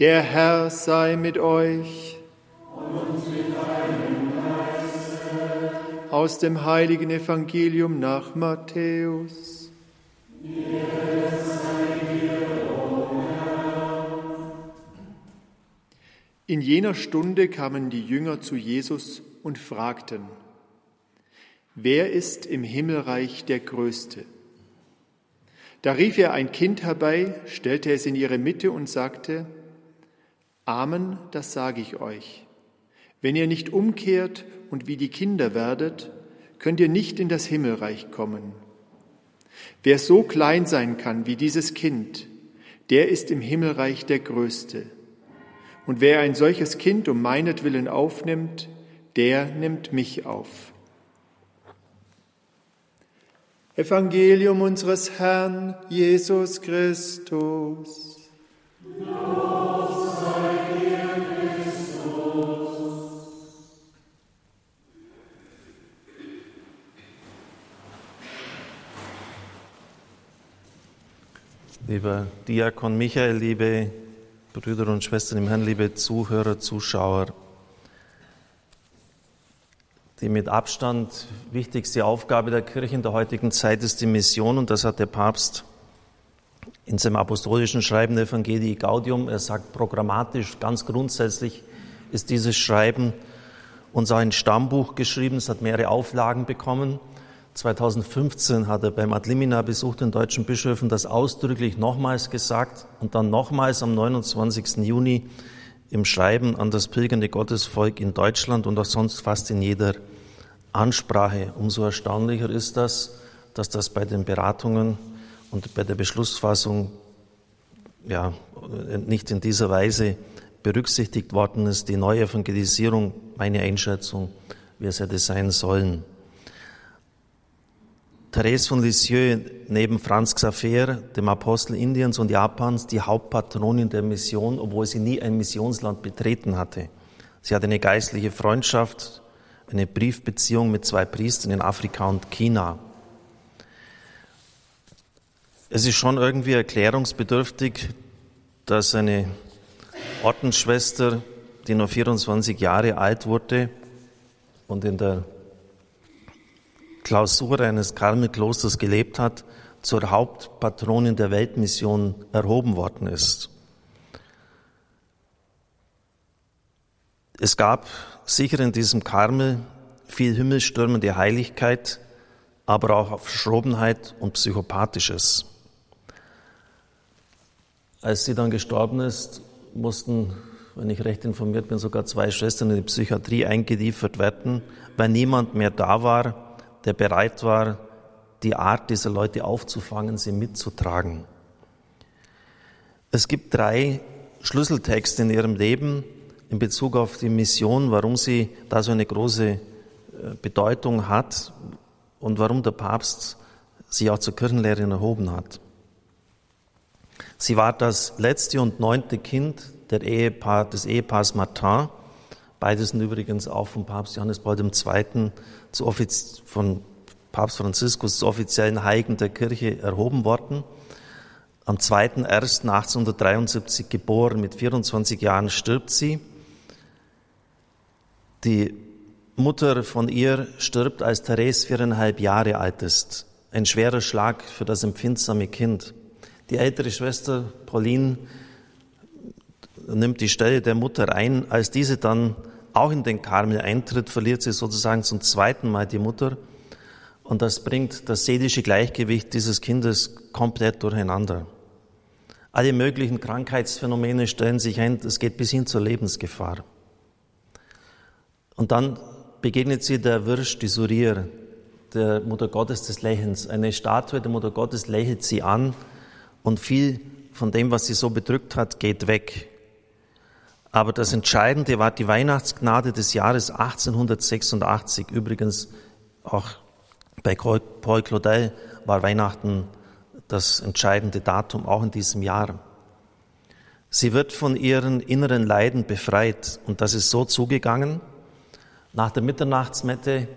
Der Herr sei mit euch. Und mit deinem Geiste. Aus dem heiligen Evangelium nach Matthäus. In jener Stunde kamen die Jünger zu Jesus und fragten, Wer ist im Himmelreich der Größte? Da rief er ein Kind herbei, stellte es in ihre Mitte und sagte, Amen, das sage ich euch. Wenn ihr nicht umkehrt und wie die Kinder werdet, könnt ihr nicht in das Himmelreich kommen. Wer so klein sein kann wie dieses Kind, der ist im Himmelreich der Größte. Und wer ein solches Kind um meinetwillen aufnimmt, der nimmt mich auf. Evangelium unseres Herrn Jesus Christus. Lieber Diakon Michael, liebe Brüder und Schwestern im Herrn, liebe Zuhörer, Zuschauer, die mit Abstand wichtigste Aufgabe der Kirche in der heutigen Zeit ist die Mission und das hat der Papst in seinem apostolischen Schreiben der Evangelii Gaudium, er sagt programmatisch, ganz grundsätzlich ist dieses Schreiben unser ein Stammbuch geschrieben, es hat mehrere Auflagen bekommen. 2015 hat er beim Adlimina-Besuch den deutschen Bischöfen das ausdrücklich nochmals gesagt und dann nochmals am 29. Juni im Schreiben an das pilgernde Gottesvolk in Deutschland und auch sonst fast in jeder Ansprache. Umso erstaunlicher ist das, dass das bei den Beratungen und bei der Beschlussfassung ja, nicht in dieser Weise berücksichtigt worden ist. Die Neuevangelisierung, meine Einschätzung, wie es hätte sein sollen. Therese von Lisieux neben Franz Xaver, dem Apostel Indiens und Japans, die Hauptpatronin der Mission, obwohl sie nie ein Missionsland betreten hatte. Sie hatte eine geistliche Freundschaft, eine Briefbeziehung mit zwei Priestern in Afrika und China. Es ist schon irgendwie erklärungsbedürftig, dass eine Ordensschwester, die nur 24 Jahre alt wurde und in der Klausur eines Karmelklosters gelebt hat, zur Hauptpatronin der Weltmission erhoben worden ist. Es gab sicher in diesem Karmel viel himmelstürmende Heiligkeit, aber auch Verschrobenheit und Psychopathisches. Als sie dann gestorben ist, mussten, wenn ich recht informiert bin, sogar zwei Schwestern in die Psychiatrie eingeliefert werden, weil niemand mehr da war, der bereit war, die Art dieser Leute aufzufangen, sie mitzutragen. Es gibt drei Schlüsseltexte in ihrem Leben in Bezug auf die Mission, warum sie da so eine große äh, Bedeutung hat und warum der Papst sie auch zur Kirchenlehrerin erhoben hat. Sie war das letzte und neunte Kind Ehepaar, des Ehepaars Martin. Beides sind übrigens auch vom Papst Johannes Paul II zu von Papst Franziskus zu offiziellen Heiligen der Kirche erhoben worden. Am 2.1.1873 geboren, mit 24 Jahren stirbt sie. Die Mutter von ihr stirbt, als Therese viereinhalb Jahre alt ist. Ein schwerer Schlag für das empfindsame Kind. Die ältere Schwester Pauline nimmt die Stelle der Mutter ein. Als diese dann auch in den Karmel eintritt, verliert sie sozusagen zum zweiten Mal die Mutter. Und das bringt das seelische Gleichgewicht dieses Kindes komplett durcheinander. Alle möglichen Krankheitsphänomene stellen sich ein, es geht bis hin zur Lebensgefahr. Und dann begegnet sie der Wirsch, die Surir, der Mutter Gottes des Lächelns. Eine Statue der Mutter Gottes lächelt sie an und viel von dem, was sie so bedrückt hat, geht weg. Aber das Entscheidende war die Weihnachtsgnade des Jahres 1886. Übrigens auch bei Paul Claudel war Weihnachten das entscheidende Datum, auch in diesem Jahr. Sie wird von ihren inneren Leiden befreit und das ist so zugegangen. Nach der Mitternachtsmette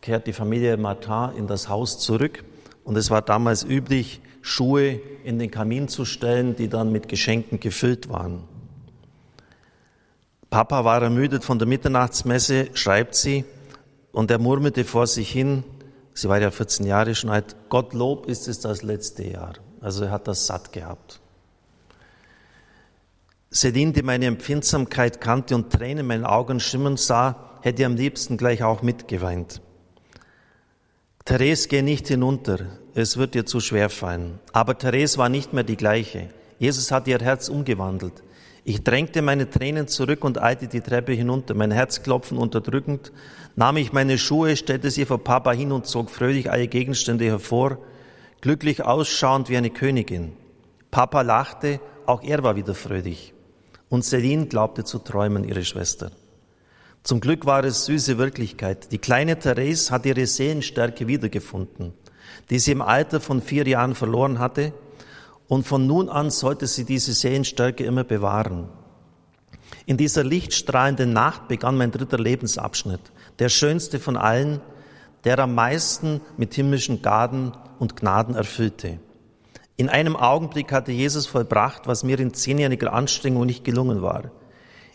kehrt die Familie Martin in das Haus zurück und es war damals üblich, Schuhe in den Kamin zu stellen, die dann mit Geschenken gefüllt waren. Papa war ermüdet von der Mitternachtsmesse, schreibt sie, und er murmelte vor sich hin, sie war ja 14 Jahre schon alt, Gottlob ist es das letzte Jahr. Also er hat das satt gehabt. Sedin, die meine Empfindsamkeit kannte und Tränen in meinen Augen schimmern sah, hätte am liebsten gleich auch mitgeweint. Therese, geh nicht hinunter, es wird dir zu schwer fallen. Aber Therese war nicht mehr die gleiche. Jesus hat ihr Herz umgewandelt. Ich drängte meine Tränen zurück und eilte die Treppe hinunter, mein Herzklopfen unterdrückend, nahm ich meine Schuhe, stellte sie vor Papa hin und zog fröhlich alle Gegenstände hervor, glücklich ausschauend wie eine Königin. Papa lachte, auch er war wieder fröhlich. Und Celine glaubte zu träumen, ihre Schwester. Zum Glück war es süße Wirklichkeit. Die kleine Therese hat ihre Seelenstärke wiedergefunden, die sie im Alter von vier Jahren verloren hatte, und von nun an sollte sie diese Seelenstärke immer bewahren. In dieser lichtstrahlenden Nacht begann mein dritter Lebensabschnitt, der schönste von allen, der am meisten mit himmlischen Gaden und Gnaden erfüllte. In einem Augenblick hatte Jesus vollbracht, was mir in zehnjähriger Anstrengung nicht gelungen war.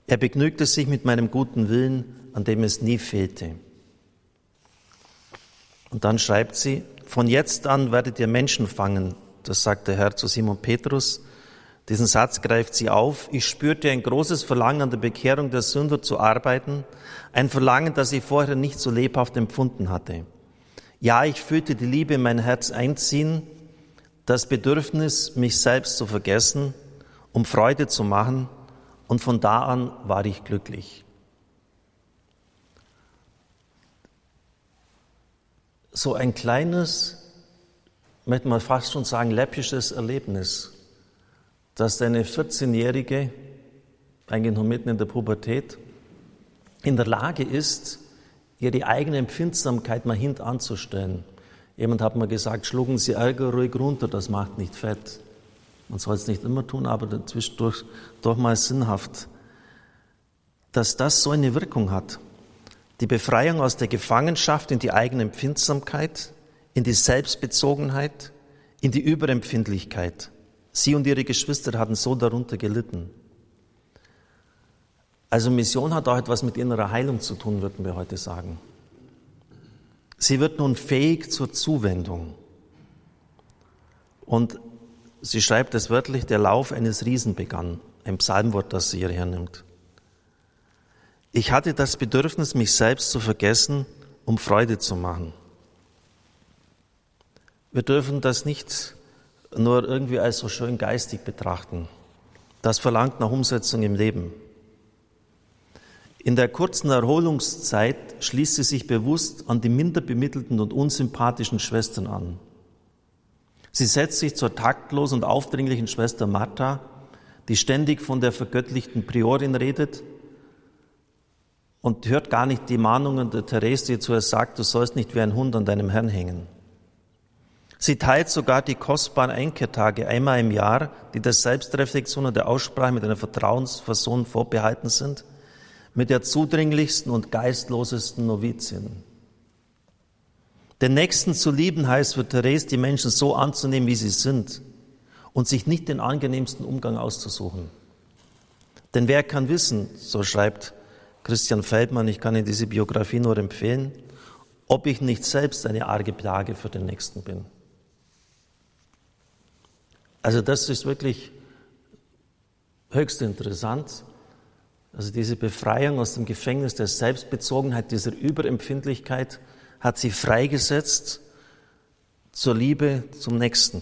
Er begnügte sich mit meinem guten Willen, an dem es nie fehlte. Und dann schreibt sie, von jetzt an werdet ihr Menschen fangen. Das sagt der Herr zu Simon Petrus. Diesen Satz greift sie auf. Ich spürte ein großes Verlangen an der Bekehrung der Sünder zu arbeiten. Ein Verlangen, das ich vorher nicht so lebhaft empfunden hatte. Ja, ich fühlte die Liebe in mein Herz einziehen, das Bedürfnis, mich selbst zu vergessen, um Freude zu machen und von da an war ich glücklich. So ein kleines, möchte man fast schon sagen, läppisches Erlebnis, dass deine 14-Jährige, eigentlich noch mitten in der Pubertät, in der Lage ist, ihre eigene Empfindsamkeit mal hintanzustellen. Jemand hat mir gesagt, schlucken Sie Ärger ruhig runter, das macht nicht fett. Man soll es nicht immer tun, aber zwischendurch doch mal sinnhaft, dass das so eine Wirkung hat. Die Befreiung aus der Gefangenschaft in die eigene Empfindsamkeit, in die Selbstbezogenheit, in die Überempfindlichkeit. Sie und ihre Geschwister hatten so darunter gelitten. Also Mission hat auch etwas mit innerer Heilung zu tun, würden wir heute sagen. Sie wird nun fähig zur Zuwendung. Und Sie schreibt es wörtlich, der Lauf eines Riesen begann, ein Psalmwort, das sie hierher nimmt. Ich hatte das Bedürfnis, mich selbst zu vergessen, um Freude zu machen. Wir dürfen das nicht nur irgendwie als so schön geistig betrachten. Das verlangt nach Umsetzung im Leben. In der kurzen Erholungszeit schließt sie sich bewusst an die minder bemittelten und unsympathischen Schwestern an. Sie setzt sich zur taktlosen und aufdringlichen Schwester Martha, die ständig von der vergöttlichten Priorin redet und hört gar nicht die Mahnungen der Therese, die zu ihr sagt, du sollst nicht wie ein Hund an deinem Herrn hängen. Sie teilt sogar die kostbaren Einkehrtage einmal im Jahr, die der Selbstreflexion und der Aussprache mit einer Vertrauensperson vorbehalten sind, mit der zudringlichsten und geistlosesten Novizin. Den Nächsten zu lieben heißt für Therese, die Menschen so anzunehmen, wie sie sind und sich nicht den angenehmsten Umgang auszusuchen. Denn wer kann wissen, so schreibt Christian Feldmann, ich kann Ihnen diese Biografie nur empfehlen, ob ich nicht selbst eine arge Plage für den Nächsten bin. Also das ist wirklich höchst interessant. Also diese Befreiung aus dem Gefängnis der Selbstbezogenheit, dieser Überempfindlichkeit, hat sie freigesetzt zur Liebe zum Nächsten.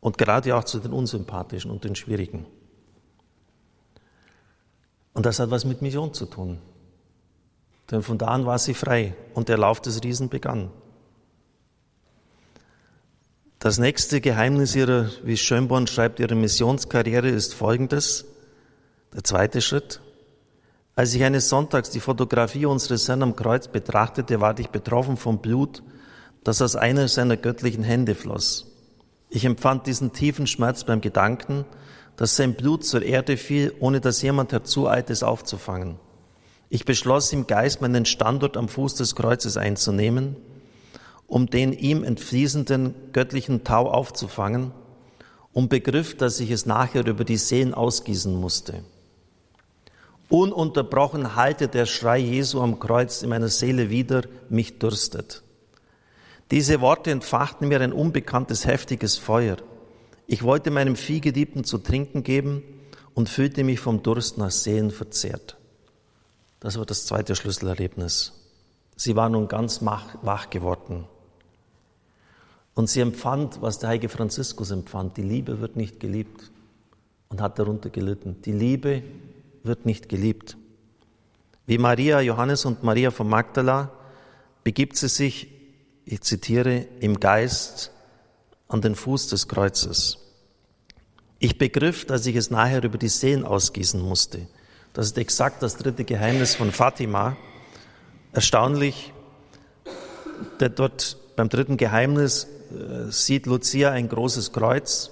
Und gerade auch zu den Unsympathischen und den Schwierigen. Und das hat was mit Mission zu tun. Denn von da an war sie frei und der Lauf des Riesen begann. Das nächste Geheimnis ihrer, wie Schönborn schreibt, ihrer Missionskarriere ist folgendes. Der zweite Schritt. Als ich eines Sonntags die Fotografie unseres Herrn am Kreuz betrachtete, ward ich betroffen vom Blut, das aus einer seiner göttlichen Hände floss. Ich empfand diesen tiefen Schmerz beim Gedanken, dass sein Blut zur Erde fiel, ohne dass jemand herzueilte, es aufzufangen. Ich beschloss im Geist, meinen Standort am Fuß des Kreuzes einzunehmen, um den ihm entfließenden göttlichen Tau aufzufangen, und begriff, dass ich es nachher über die Seen ausgießen musste. Ununterbrochen halte der Schrei Jesu am Kreuz in meiner Seele wieder, mich dürstet. Diese Worte entfachten mir ein unbekanntes, heftiges Feuer. Ich wollte meinem Viehgeliebten zu trinken geben und fühlte mich vom Durst nach Sehen verzehrt. Das war das zweite Schlüsselerlebnis. Sie war nun ganz wach geworden. Und sie empfand, was der heilige Franziskus empfand. Die Liebe wird nicht geliebt und hat darunter gelitten. Die Liebe wird nicht geliebt. Wie Maria, Johannes und Maria von Magdala begibt sie sich, ich zitiere, im Geist an den Fuß des Kreuzes. Ich begriff, dass ich es nachher über die Seen ausgießen musste. Das ist exakt das dritte Geheimnis von Fatima. Erstaunlich, der dort beim dritten Geheimnis sieht Lucia ein großes Kreuz.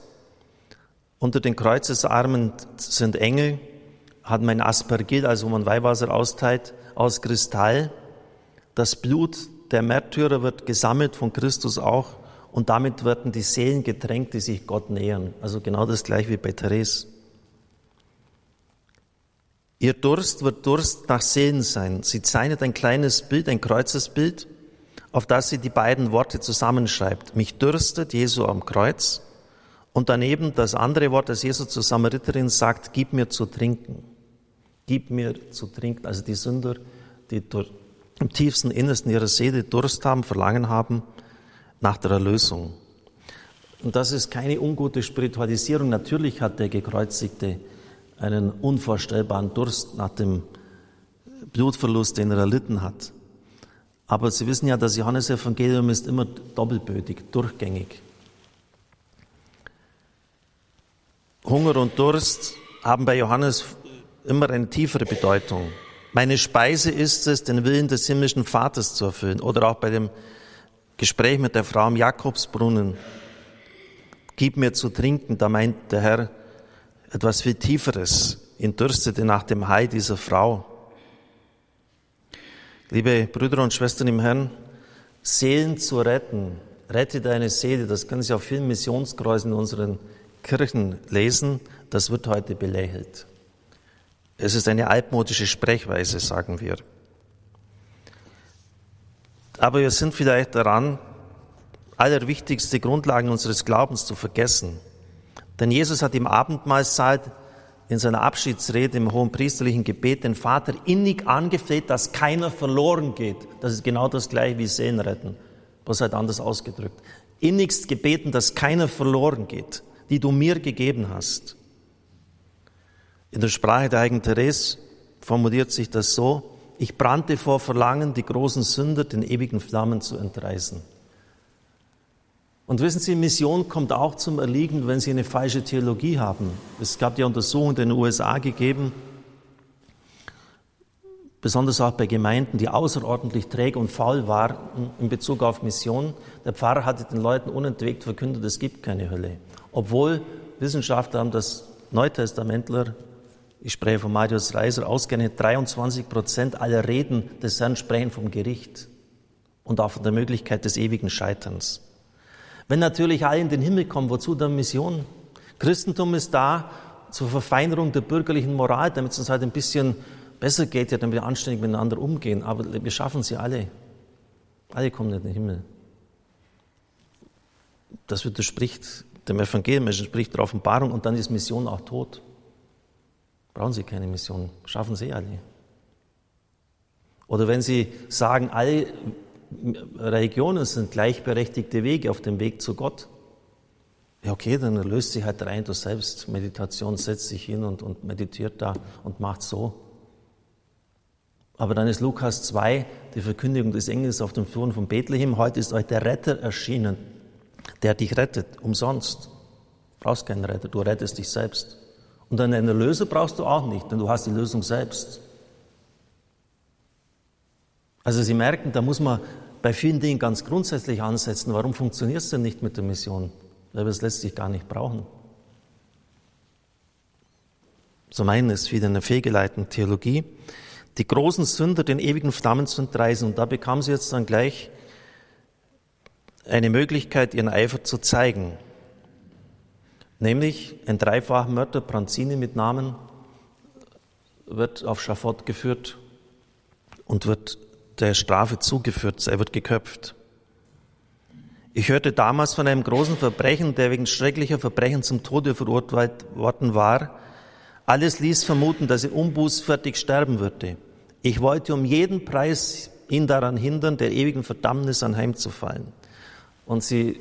Unter den Kreuzesarmen sind Engel, hat man ein Aspergil, also wo man Weihwasser austeilt, aus Kristall. Das Blut der Märtyrer wird gesammelt von Christus auch und damit werden die Seelen getränkt, die sich Gott nähern. Also genau das gleiche wie bei Therese. Ihr Durst wird Durst nach Seelen sein. Sie zeichnet ein kleines Bild, ein Kreuzesbild, auf das sie die beiden Worte zusammenschreibt. Mich dürstet Jesu am Kreuz und daneben das andere Wort, das Jesus zur Samariterin sagt, gib mir zu trinken. Gib mir zu trinken. Also die Sünder, die im tiefsten Innersten ihrer Seele Durst haben, Verlangen haben nach der Erlösung. Und das ist keine ungute Spiritualisierung. Natürlich hat der Gekreuzigte einen unvorstellbaren Durst nach dem Blutverlust, den er erlitten hat. Aber Sie wissen ja, das Johannesevangelium ist immer doppelbödig, durchgängig. Hunger und Durst haben bei Johannes immer eine tiefere Bedeutung. Meine Speise ist es, den Willen des himmlischen Vaters zu erfüllen. Oder auch bei dem Gespräch mit der Frau am Jakobsbrunnen. Gib mir zu trinken, da meint der Herr etwas viel Tieferes. Ihn dürstete nach dem Heil dieser Frau. Liebe Brüder und Schwestern im Herrn, Seelen zu retten, rette deine Seele, das können Sie auf vielen Missionskreisen in unseren Kirchen lesen, das wird heute belächelt. Es ist eine altmodische Sprechweise, sagen wir. Aber wir sind vielleicht daran, allerwichtigste Grundlagen unseres Glaubens zu vergessen. Denn Jesus hat im Abendmahlsaal in seiner Abschiedsrede im hohen priesterlichen Gebet den Vater innig angefleht, dass keiner verloren geht. Das ist genau das gleiche wie Seelen retten, was halt anders ausgedrückt. Innigst gebeten, dass keiner verloren geht, die du mir gegeben hast. In der Sprache der heiligen Therese formuliert sich das so, ich brannte vor Verlangen, die großen Sünder den ewigen Flammen zu entreißen. Und wissen Sie, Mission kommt auch zum Erliegen, wenn Sie eine falsche Theologie haben. Es gab ja Untersuchungen in den USA gegeben, besonders auch bei Gemeinden, die außerordentlich träge und faul waren in Bezug auf Mission. Der Pfarrer hatte den Leuten unentwegt verkündet, es gibt keine Hölle. Obwohl Wissenschaftler haben das Neutestamentler ich spreche von Marius Reiser, ausgerechnet 23 Prozent aller Reden des Herrn sprechen vom Gericht und auch von der Möglichkeit des ewigen Scheiterns. Wenn natürlich alle in den Himmel kommen, wozu dann Mission? Christentum ist da zur Verfeinerung der bürgerlichen Moral, damit es uns halt ein bisschen besser geht, ja, damit wir anständig miteinander umgehen. Aber wir schaffen sie alle. Alle kommen in den Himmel. Das widerspricht dem Evangelium, es entspricht der Offenbarung und dann ist Mission auch tot. Brauchen Sie keine Mission, schaffen Sie alle. Oder wenn Sie sagen, alle Religionen sind gleichberechtigte Wege auf dem Weg zu Gott, ja okay, dann löst sich halt rein, du selbst Meditation, setzt sich hin und, und meditiert da und macht so. Aber dann ist Lukas 2, die Verkündigung des Engels auf dem Thron von Bethlehem, heute ist euch der Retter erschienen, der dich rettet, umsonst. Du brauchst keinen Retter, du rettest dich selbst. Und einen Erlöser brauchst du auch nicht, denn du hast die Lösung selbst. Also Sie merken, da muss man bei vielen Dingen ganz grundsätzlich ansetzen. Warum funktioniert es denn nicht mit der Mission? Weil wir es letztlich gar nicht brauchen. So meinen es wieder in der fehlgeleiteten Theologie. Die großen Sünder den ewigen Flammen zu entreißen. Und da bekamen sie jetzt dann gleich eine Möglichkeit, ihren Eifer zu zeigen nämlich ein Dreifachmörder, Pranzini mit Namen, wird auf Schafott geführt und wird der Strafe zugeführt. Er wird geköpft. Ich hörte damals von einem großen Verbrechen, der wegen schrecklicher Verbrechen zum Tode verurteilt worden war. Alles ließ vermuten, dass er unbußfertig sterben würde. Ich wollte um jeden Preis ihn daran hindern, der ewigen Verdammnis anheimzufallen. Und sie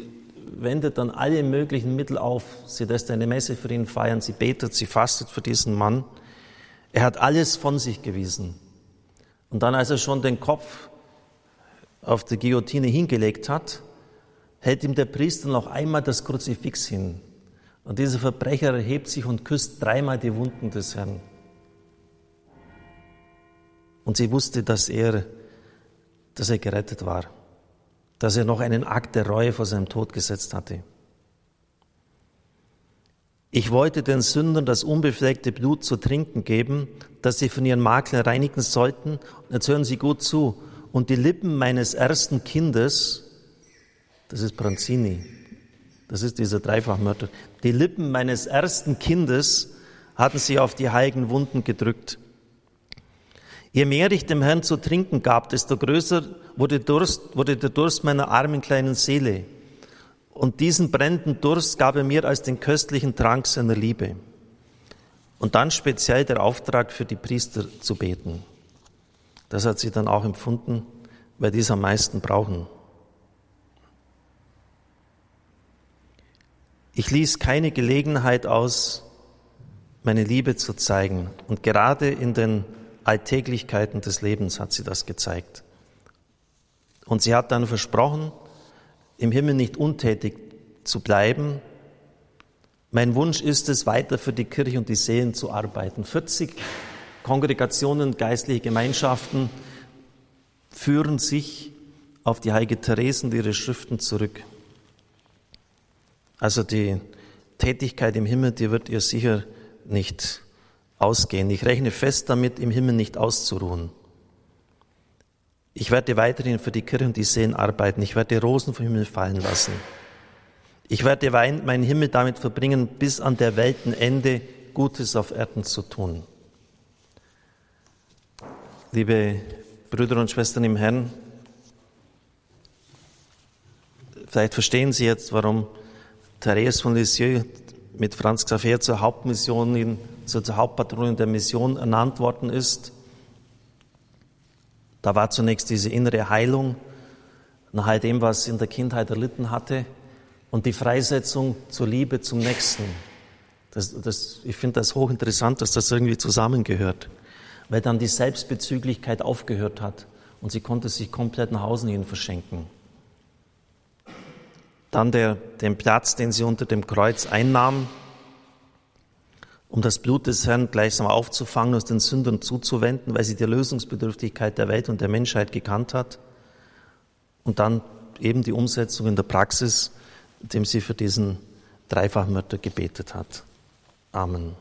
wendet dann alle möglichen Mittel auf. Sie lässt eine Messe für ihn feiern, sie betet, sie fastet für diesen Mann. Er hat alles von sich gewiesen. Und dann, als er schon den Kopf auf die Guillotine hingelegt hat, hält ihm der Priester noch einmal das Kruzifix hin. Und dieser Verbrecher erhebt sich und küsst dreimal die Wunden des Herrn. Und sie wusste, dass er, dass er gerettet war, dass er noch einen Akt der Reue vor seinem Tod gesetzt hatte. Ich wollte den Sündern das unbefleckte Blut zu trinken geben, das sie von ihren Makeln reinigen sollten. Jetzt hören Sie gut zu. Und die Lippen meines ersten Kindes, das ist Bronzini, das ist dieser Dreifachmörder, die Lippen meines ersten Kindes hatten sie auf die heiligen Wunden gedrückt. Je mehr ich dem Herrn zu trinken gab, desto größer wurde, Durst, wurde der Durst meiner armen kleinen Seele. Und diesen brennenden Durst gab er mir als den köstlichen Trank seiner Liebe. Und dann speziell der Auftrag für die Priester zu beten. Das hat sie dann auch empfunden, weil die es am meisten brauchen. Ich ließ keine Gelegenheit aus, meine Liebe zu zeigen. Und gerade in den Alltäglichkeiten des Lebens hat sie das gezeigt. Und sie hat dann versprochen, im Himmel nicht untätig zu bleiben. Mein Wunsch ist es, weiter für die Kirche und die Seelen zu arbeiten. 40 Kongregationen, geistliche Gemeinschaften führen sich auf die heilige Therese und ihre Schriften zurück. Also die Tätigkeit im Himmel, die wird ihr sicher nicht ausgehen. Ich rechne fest damit, im Himmel nicht auszuruhen. Ich werde weiterhin für die Kirche und die Seelen arbeiten. Ich werde Rosen vom Himmel fallen lassen. Ich werde meinen Himmel damit verbringen, bis an der Weltenende Gutes auf Erden zu tun. Liebe Brüder und Schwestern im Herrn, vielleicht verstehen Sie jetzt, warum Therese von Lisieux mit Franz Xaver zur Hauptmission, zur Hauptpatronin der Mission ernannt worden ist. Da war zunächst diese innere Heilung nach all dem, was in der Kindheit erlitten hatte und die Freisetzung zur Liebe zum Nächsten. Das, das, ich finde das hochinteressant, dass das irgendwie zusammengehört, weil dann die Selbstbezüglichkeit aufgehört hat und sie konnte sich komplett nach außen hin verschenken. Dann der, den Platz, den sie unter dem Kreuz einnahm, um das Blut des Herrn gleichsam aufzufangen und den Sündern zuzuwenden, weil sie die Lösungsbedürftigkeit der Welt und der Menschheit gekannt hat. Und dann eben die Umsetzung in der Praxis, indem sie für diesen Dreifachmörder gebetet hat. Amen.